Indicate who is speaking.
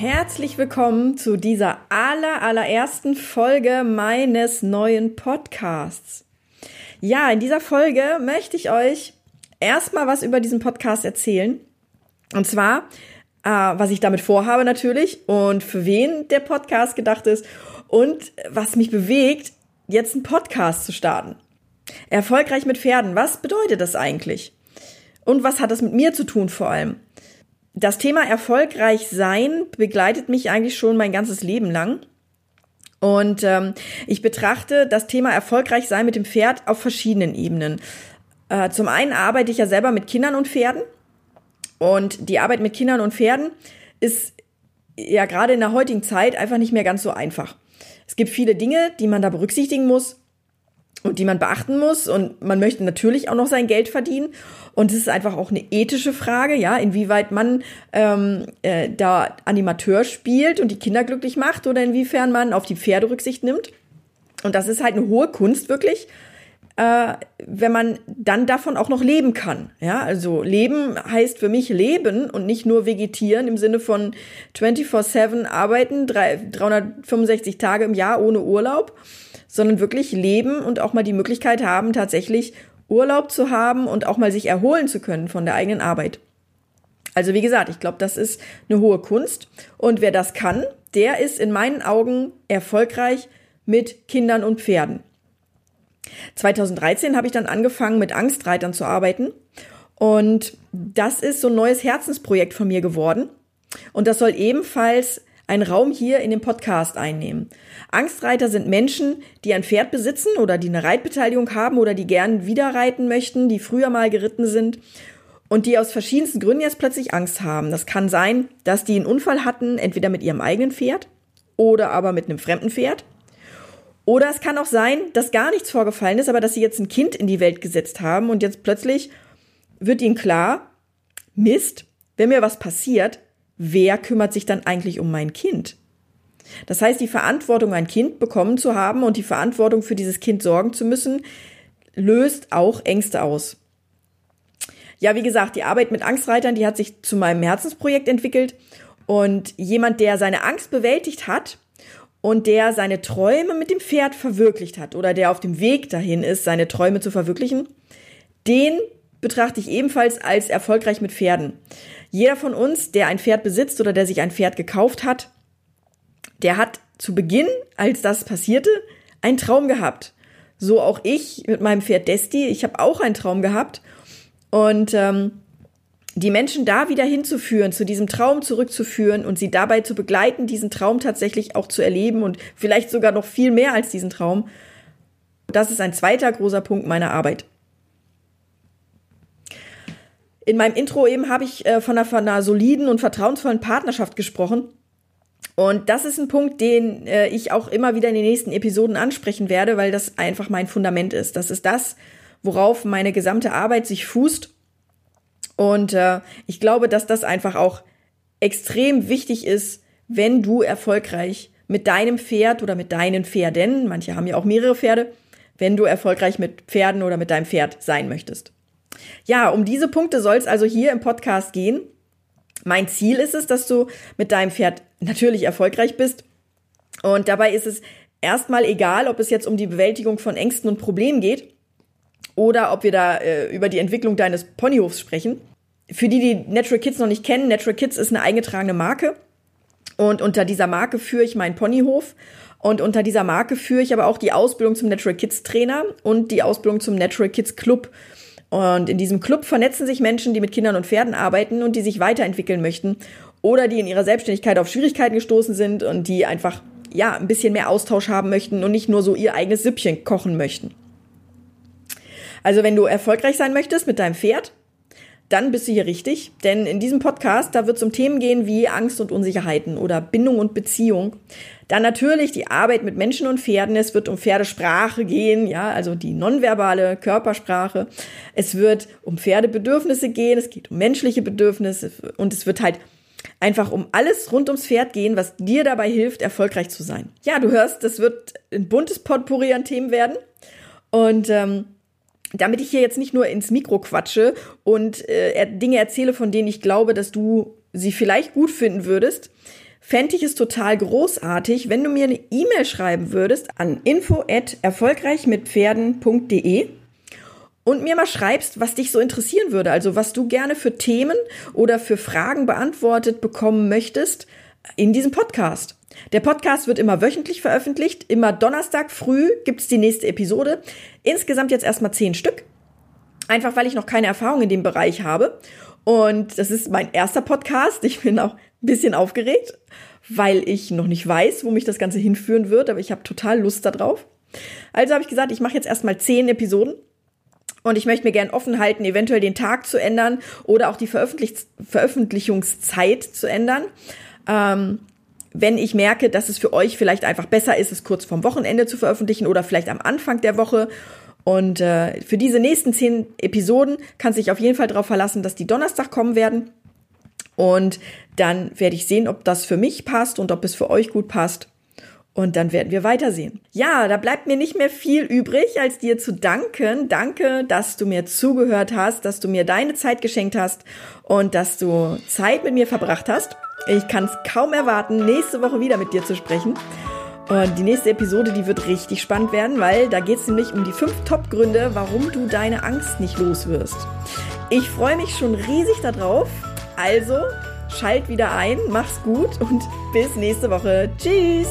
Speaker 1: Herzlich willkommen zu dieser aller, allerersten Folge meines neuen Podcasts. Ja, in dieser Folge möchte ich euch erstmal was über diesen Podcast erzählen. Und zwar, äh, was ich damit vorhabe natürlich und für wen der Podcast gedacht ist und was mich bewegt, jetzt einen Podcast zu starten. Erfolgreich mit Pferden, was bedeutet das eigentlich? Und was hat das mit mir zu tun vor allem? Das Thema erfolgreich sein begleitet mich eigentlich schon mein ganzes Leben lang. Und ähm, ich betrachte das Thema erfolgreich sein mit dem Pferd auf verschiedenen Ebenen. Äh, zum einen arbeite ich ja selber mit Kindern und Pferden. Und die Arbeit mit Kindern und Pferden ist ja gerade in der heutigen Zeit einfach nicht mehr ganz so einfach. Es gibt viele Dinge, die man da berücksichtigen muss und die man beachten muss. Und man möchte natürlich auch noch sein Geld verdienen. Und es ist einfach auch eine ethische Frage, ja, inwieweit man ähm, äh, da Animateur spielt und die Kinder glücklich macht oder inwiefern man auf die Pferde Rücksicht nimmt. Und das ist halt eine hohe Kunst wirklich, äh, wenn man dann davon auch noch leben kann, ja, also leben heißt für mich leben und nicht nur vegetieren im Sinne von 24/7 arbeiten, 365 Tage im Jahr ohne Urlaub sondern wirklich leben und auch mal die Möglichkeit haben, tatsächlich Urlaub zu haben und auch mal sich erholen zu können von der eigenen Arbeit. Also wie gesagt, ich glaube, das ist eine hohe Kunst. Und wer das kann, der ist in meinen Augen erfolgreich mit Kindern und Pferden. 2013 habe ich dann angefangen, mit Angstreitern zu arbeiten. Und das ist so ein neues Herzensprojekt von mir geworden. Und das soll ebenfalls einen Raum hier in dem Podcast einnehmen. Angstreiter sind Menschen, die ein Pferd besitzen oder die eine Reitbeteiligung haben oder die gern wieder reiten möchten, die früher mal geritten sind und die aus verschiedensten Gründen jetzt plötzlich Angst haben. Das kann sein, dass die einen Unfall hatten, entweder mit ihrem eigenen Pferd oder aber mit einem fremden Pferd. Oder es kann auch sein, dass gar nichts vorgefallen ist, aber dass sie jetzt ein Kind in die Welt gesetzt haben und jetzt plötzlich wird ihnen klar, Mist, wenn mir was passiert, wer kümmert sich dann eigentlich um mein Kind? Das heißt, die Verantwortung, ein Kind bekommen zu haben und die Verantwortung für dieses Kind sorgen zu müssen, löst auch Ängste aus. Ja, wie gesagt, die Arbeit mit Angstreitern, die hat sich zu meinem Herzensprojekt entwickelt und jemand, der seine Angst bewältigt hat und der seine Träume mit dem Pferd verwirklicht hat oder der auf dem Weg dahin ist, seine Träume zu verwirklichen, den betrachte ich ebenfalls als erfolgreich mit Pferden. Jeder von uns, der ein Pferd besitzt oder der sich ein Pferd gekauft hat, der hat zu Beginn, als das passierte, einen Traum gehabt. So auch ich mit meinem Pferd Desti. Ich habe auch einen Traum gehabt. Und ähm, die Menschen da wieder hinzuführen, zu diesem Traum zurückzuführen und sie dabei zu begleiten, diesen Traum tatsächlich auch zu erleben und vielleicht sogar noch viel mehr als diesen Traum. Das ist ein zweiter großer Punkt meiner Arbeit. In meinem Intro eben habe ich äh, von, einer, von einer soliden und vertrauensvollen Partnerschaft gesprochen. Und das ist ein Punkt, den äh, ich auch immer wieder in den nächsten Episoden ansprechen werde, weil das einfach mein Fundament ist. Das ist das, worauf meine gesamte Arbeit sich fußt. Und äh, ich glaube, dass das einfach auch extrem wichtig ist, wenn du erfolgreich mit deinem Pferd oder mit deinen Pferden, manche haben ja auch mehrere Pferde, wenn du erfolgreich mit Pferden oder mit deinem Pferd sein möchtest. Ja, um diese Punkte soll es also hier im Podcast gehen. Mein Ziel ist es, dass du mit deinem Pferd natürlich erfolgreich bist. Und dabei ist es erstmal egal, ob es jetzt um die Bewältigung von Ängsten und Problemen geht oder ob wir da äh, über die Entwicklung deines Ponyhofs sprechen. Für die, die Natural Kids noch nicht kennen, Natural Kids ist eine eingetragene Marke. Und unter dieser Marke führe ich meinen Ponyhof. Und unter dieser Marke führe ich aber auch die Ausbildung zum Natural Kids Trainer und die Ausbildung zum Natural Kids Club. Und in diesem Club vernetzen sich Menschen, die mit Kindern und Pferden arbeiten und die sich weiterentwickeln möchten oder die in ihrer Selbstständigkeit auf Schwierigkeiten gestoßen sind und die einfach ja ein bisschen mehr Austausch haben möchten und nicht nur so ihr eigenes Süppchen kochen möchten. Also wenn du erfolgreich sein möchtest mit deinem Pferd, dann bist du hier richtig. Denn in diesem Podcast, da wird es um Themen gehen wie Angst und Unsicherheiten oder Bindung und Beziehung. Dann natürlich die Arbeit mit Menschen und Pferden. Es wird um Pferdesprache gehen, ja, also die nonverbale Körpersprache. Es wird um Pferdebedürfnisse gehen. Es geht um menschliche Bedürfnisse und es wird halt einfach um alles rund ums Pferd gehen, was dir dabei hilft, erfolgreich zu sein. Ja, du hörst, das wird ein buntes Potpourri an Themen werden. Und ähm, damit ich hier jetzt nicht nur ins Mikro quatsche und äh, Dinge erzähle, von denen ich glaube, dass du sie vielleicht gut finden würdest, fände ich es total großartig, wenn du mir eine E-Mail schreiben würdest an info at erfolgreichmitpferden.de und mir mal schreibst, was dich so interessieren würde, also was du gerne für Themen oder für Fragen beantwortet bekommen möchtest in diesem Podcast. Der Podcast wird immer wöchentlich veröffentlicht. Immer Donnerstag früh gibt's die nächste Episode. Insgesamt jetzt erstmal zehn Stück. Einfach weil ich noch keine Erfahrung in dem Bereich habe. Und das ist mein erster Podcast. Ich bin auch ein bisschen aufgeregt, weil ich noch nicht weiß, wo mich das Ganze hinführen wird. Aber ich habe total Lust darauf. Also habe ich gesagt, ich mache jetzt erstmal zehn Episoden. Und ich möchte mir gern offen halten, eventuell den Tag zu ändern oder auch die Veröffentlich Veröffentlichungszeit zu ändern. Ähm, wenn ich merke, dass es für euch vielleicht einfach besser ist, es kurz vorm Wochenende zu veröffentlichen oder vielleicht am Anfang der Woche. Und äh, für diese nächsten zehn Episoden kann sich auf jeden Fall darauf verlassen, dass die Donnerstag kommen werden. Und dann werde ich sehen, ob das für mich passt und ob es für euch gut passt. Und dann werden wir weitersehen. Ja, da bleibt mir nicht mehr viel übrig, als dir zu danken. Danke, dass du mir zugehört hast, dass du mir deine Zeit geschenkt hast und dass du Zeit mit mir verbracht hast. Ich kann es kaum erwarten, nächste Woche wieder mit dir zu sprechen. Und die nächste Episode, die wird richtig spannend werden, weil da geht es nämlich um die fünf Top-Gründe, warum du deine Angst nicht los wirst. Ich freue mich schon riesig darauf. Also, schalt wieder ein, mach's gut und bis nächste Woche. Tschüss!